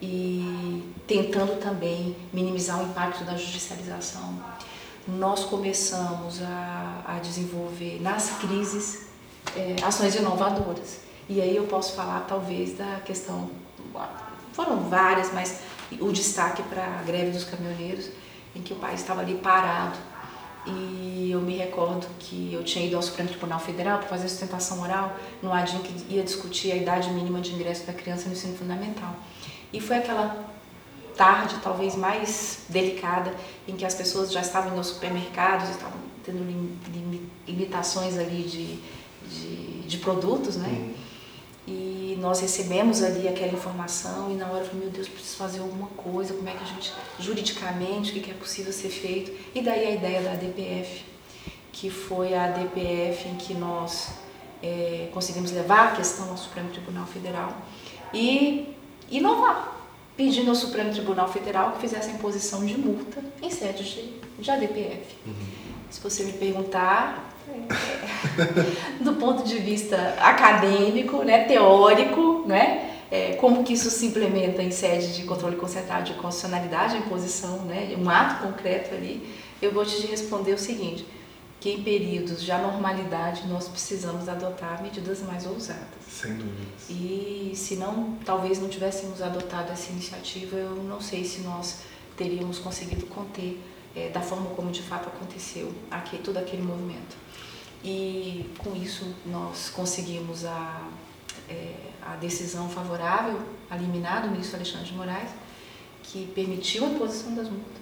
E tentando também minimizar o impacto da judicialização, nós começamos a, a desenvolver nas crises é, ações inovadoras. E aí eu posso falar talvez da questão, foram várias, mas o destaque para a greve dos caminhoneiros, em que o país estava ali parado. E eu me recordo que eu tinha ido ao Supremo Tribunal Federal para fazer sustentação oral no ADIM que ia discutir a idade mínima de ingresso da criança no ensino fundamental. E foi aquela tarde talvez mais delicada em que as pessoas já estavam nos supermercados, estavam tendo limitações ali de, de, de produtos, né? Nós recebemos ali aquela informação e na hora eu falei, meu Deus, preciso fazer alguma coisa, como é que a gente, juridicamente, o que é possível ser feito. E daí a ideia da ADPF, que foi a ADPF em que nós é, conseguimos levar a questão ao Supremo Tribunal Federal e inovar, pedindo ao Supremo Tribunal Federal que fizesse a imposição de multa em sede de, de ADPF. Uhum. Se você me perguntar, do ponto de vista acadêmico, né, teórico, né, é, como que isso se implementa em sede de controle concentrado de constitucionalidade, a imposição, né, um ato concreto ali, eu vou te responder o seguinte, que em períodos de anormalidade nós precisamos adotar medidas mais ousadas. Sem dúvidas. E se não, talvez não tivéssemos adotado essa iniciativa, eu não sei se nós teríamos conseguido conter é, da forma como de fato aconteceu aqui, todo aquele movimento. E com isso nós conseguimos a, é, a decisão favorável a liminar do ministro Alexandre de Moraes, que permitiu a imposição das multas.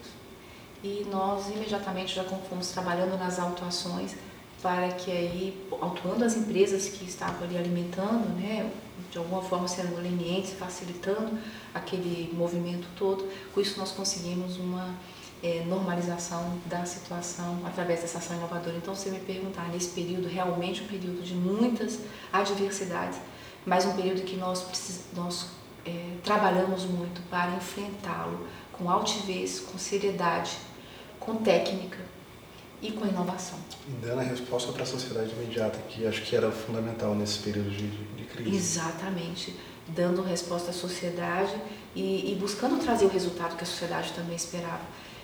E nós imediatamente já fomos trabalhando nas autuações para que aí, autuando as empresas que estavam ali alimentando, né, de alguma forma sendo lenientes, facilitando aquele movimento todo, com isso nós conseguimos uma é, normalização da situação através dessa ação inovadora. Então, se me perguntar, nesse período, realmente um período de muitas adversidades, mas um período que nós, nós é, trabalhamos muito para enfrentá-lo com altivez, com seriedade, com técnica e com inovação. E dando a resposta para a sociedade imediata, que acho que era fundamental nesse período de, de crise. Exatamente, dando resposta à sociedade e, e buscando trazer o resultado que a sociedade também esperava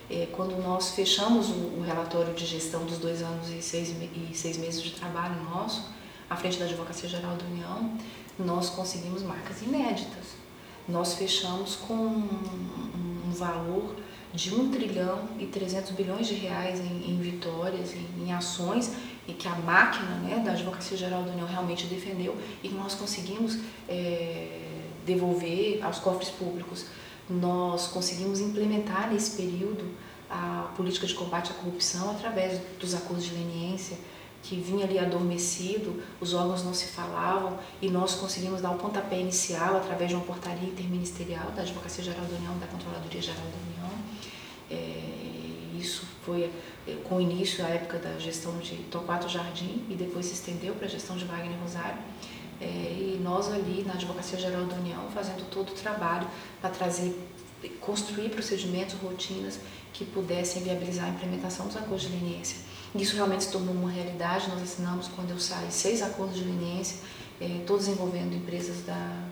é, quando nós fechamos o, o, relatório de gestão dos dois anos e seis, e seis meses de trabalho nosso, à frente da Advocacia Geral da União, nós conseguimos marcas inéditas. Nós fechamos com um, um valor de 1 trilhão e 300 bilhões de reais em, em vitórias, em, em, ações, e que a máquina né, da Advocacia Geral da União realmente defendeu e nós conseguimos é, devolver aos cofres públicos nós conseguimos implementar nesse período a política de combate à corrupção através dos acordos de leniência, que vinha ali adormecido, os órgãos não se falavam e nós conseguimos dar o pontapé inicial através de uma portaria interministerial da Advocacia Geral da União, da Controladoria Geral da União. É, isso foi é, com início à época da gestão de Torquato Jardim e depois se estendeu para a gestão de Wagner Rosário. É, e nós ali na Advocacia Geral da União fazendo todo o trabalho para trazer, construir procedimentos, rotinas que pudessem viabilizar a implementação dos acordos de leniência. Isso realmente se tornou uma realidade, nós assinamos quando eu saí seis acordos de leniência, é, todos envolvendo empresas da,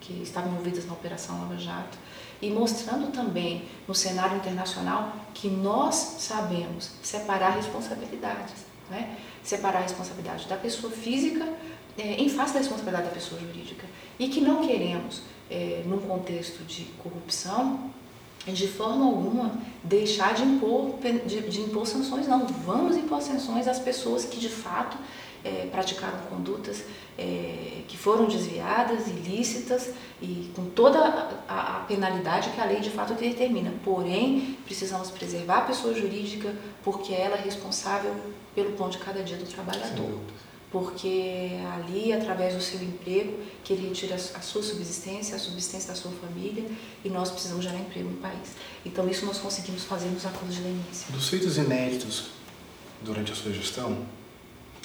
que estavam envolvidas na Operação Lava Jato e mostrando também no cenário internacional que nós sabemos separar responsabilidades, né? separar a responsabilidade da pessoa física é, em face da responsabilidade da pessoa jurídica e que não queremos, é, num contexto de corrupção, de forma alguma deixar de impor, de, de impor sanções, não. Vamos impor sanções às pessoas que de fato é, praticaram condutas é, que foram desviadas, ilícitas e com toda a, a, penalidade que a lei de fato determina. Porém, precisamos preservar a pessoa jurídica porque ela é responsável pelo pão de cada dia do trabalhador porque ali, através do seu emprego, que ele retira a sua subsistência, a subsistência da sua família, e nós precisamos gerar emprego no país. Então, isso nós conseguimos fazer nos acordos de leniência. Dos feitos inéditos durante a sua gestão,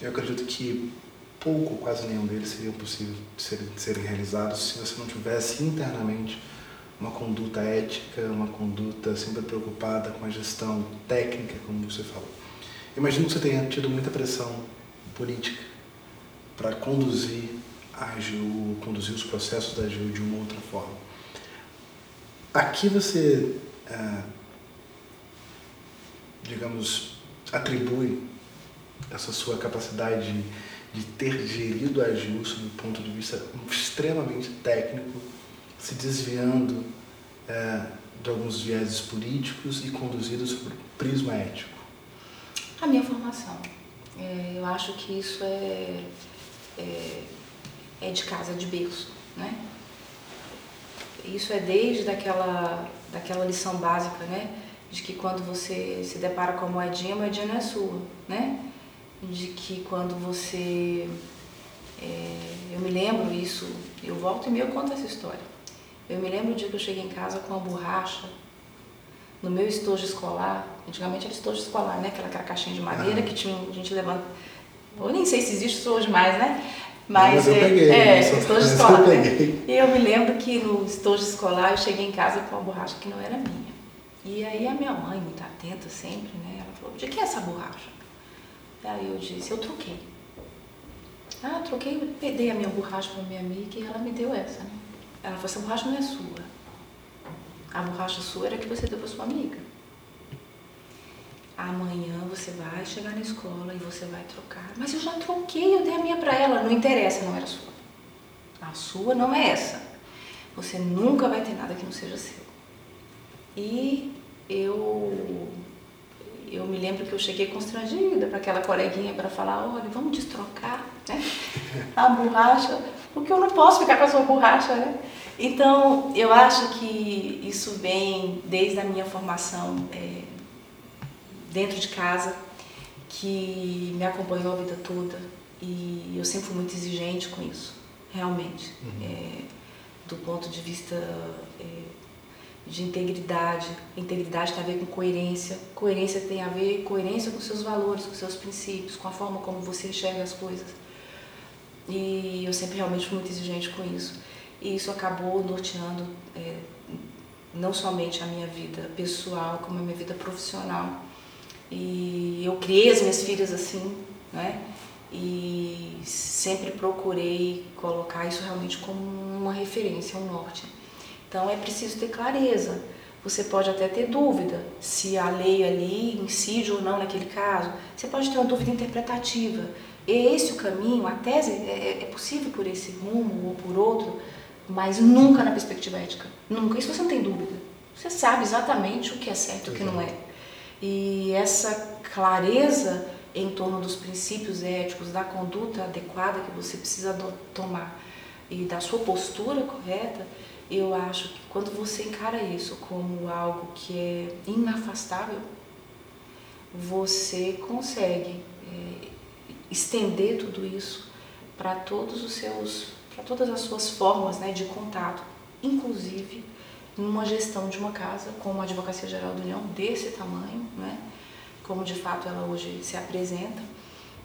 eu acredito que pouco, quase nenhum deles seria possível serem, ser realizados se você não tivesse internamente uma conduta ética, uma conduta sempre preocupada com a gestão técnica, como você falou. Imagino que você tenha tido muita pressão política para conduzir a AGU, conduzir os processos da AGU de uma outra forma. Aqui você, é, digamos, atribui essa sua capacidade de, de ter gerido a AGU sob um ponto de vista extremamente técnico, se desviando é, de alguns vieses políticos e conduzido sobre o prisma ético. A minha formação. É, eu acho que isso é, é, é, de casa, de berço, né? Isso é desde daquela, daquela lição básica, né? De que quando você se depara com a moedinha, a moedinha não é sua, né? De que quando você... É, eu me lembro isso, eu volto e meio conto essa história. Eu me lembro o dia que eu cheguei em casa com uma borracha no meu estojo escolar, antigamente era estojo escolar, né? Aquela, aquela caixinha de madeira que tinha, a gente levanta. Eu nem sei se existe isso hoje mais, né? Mas, mas eu é, peguei, é, estojo escolar. Eu né? E eu me lembro que no estojo escolar eu cheguei em casa com uma borracha que não era minha. E aí a minha mãe, muito atenta sempre, né? Ela falou, de que é essa borracha? Aí eu disse, eu troquei. Ah, troquei, eu dei a minha borracha para minha amiga e ela me deu essa, né? Ela falou, essa borracha não é sua. A borracha sua era que você deu para sua amiga. Amanhã você vai chegar na escola e você vai trocar. Mas eu já troquei, eu dei a minha para ela. Não interessa, não era sua. A sua não é essa. Você nunca vai ter nada que não seja seu. E eu eu me lembro que eu cheguei constrangida para aquela coleguinha para falar, olha, vamos destrocar né? a borracha, porque eu não posso ficar com a sua borracha, né? Então, eu acho que isso vem desde a minha formação é, dentro de casa, que me acompanhou a vida toda e eu sempre fui muito exigente com isso, realmente. Uhum. É, do ponto de vista é, de integridade. Integridade tem a ver com coerência. Coerência tem a ver coerência com seus valores, com seus princípios, com a forma como você enxerga as coisas. E eu sempre realmente fui muito exigente com isso. E isso acabou norteando é, não somente a minha vida pessoal, como a minha vida profissional. E eu criei as minhas filhas assim, né? E sempre procurei colocar isso realmente como uma referência, um norte. Então é preciso ter clareza. Você pode até ter dúvida se a lei ali incide ou não naquele caso. Você pode ter uma dúvida interpretativa. É esse o caminho, a tese é, é, é possível por esse rumo ou por outro, mas nunca na perspectiva ética. Nunca. Isso você não tem dúvida. Você sabe exatamente o que é certo e o que não é. E essa clareza em torno dos princípios éticos, da conduta adequada que você precisa tomar e da sua postura correta, eu acho que quando você encara isso como algo que é inafastável, você consegue é, estender tudo isso para todos os seus, para todas as suas formas né, de contato, inclusive numa gestão de uma casa como a Advocacia Geral da União desse tamanho, né, como de fato ela hoje se apresenta,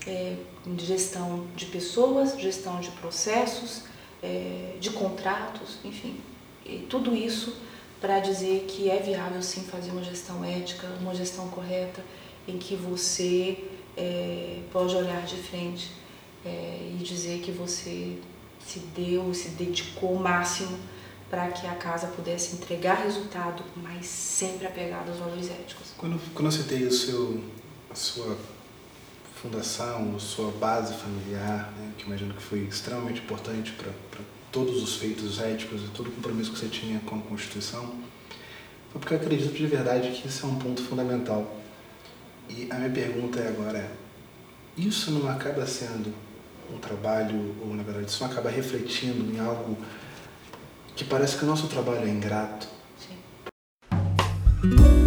é, gestão de pessoas, gestão de processos, é, de contratos, enfim, tudo isso para dizer que é viável sim fazer uma gestão ética, uma gestão correta, em que você é, pode olhar de frente é, e dizer que você se deu, se dedicou o máximo para que a casa pudesse entregar resultado, mas sempre apegado aos valores éticos. Quando, quando eu citei o seu, a sua fundação, a sua base familiar, né, que imagino que foi extremamente importante para todos os feitos éticos e todo o compromisso que você tinha com a Constituição, foi porque eu acredito de verdade que isso é um ponto fundamental. E a minha pergunta é agora, isso não acaba sendo um trabalho, ou na verdade, isso não acaba refletindo em algo que parece que o nosso trabalho é ingrato? Sim.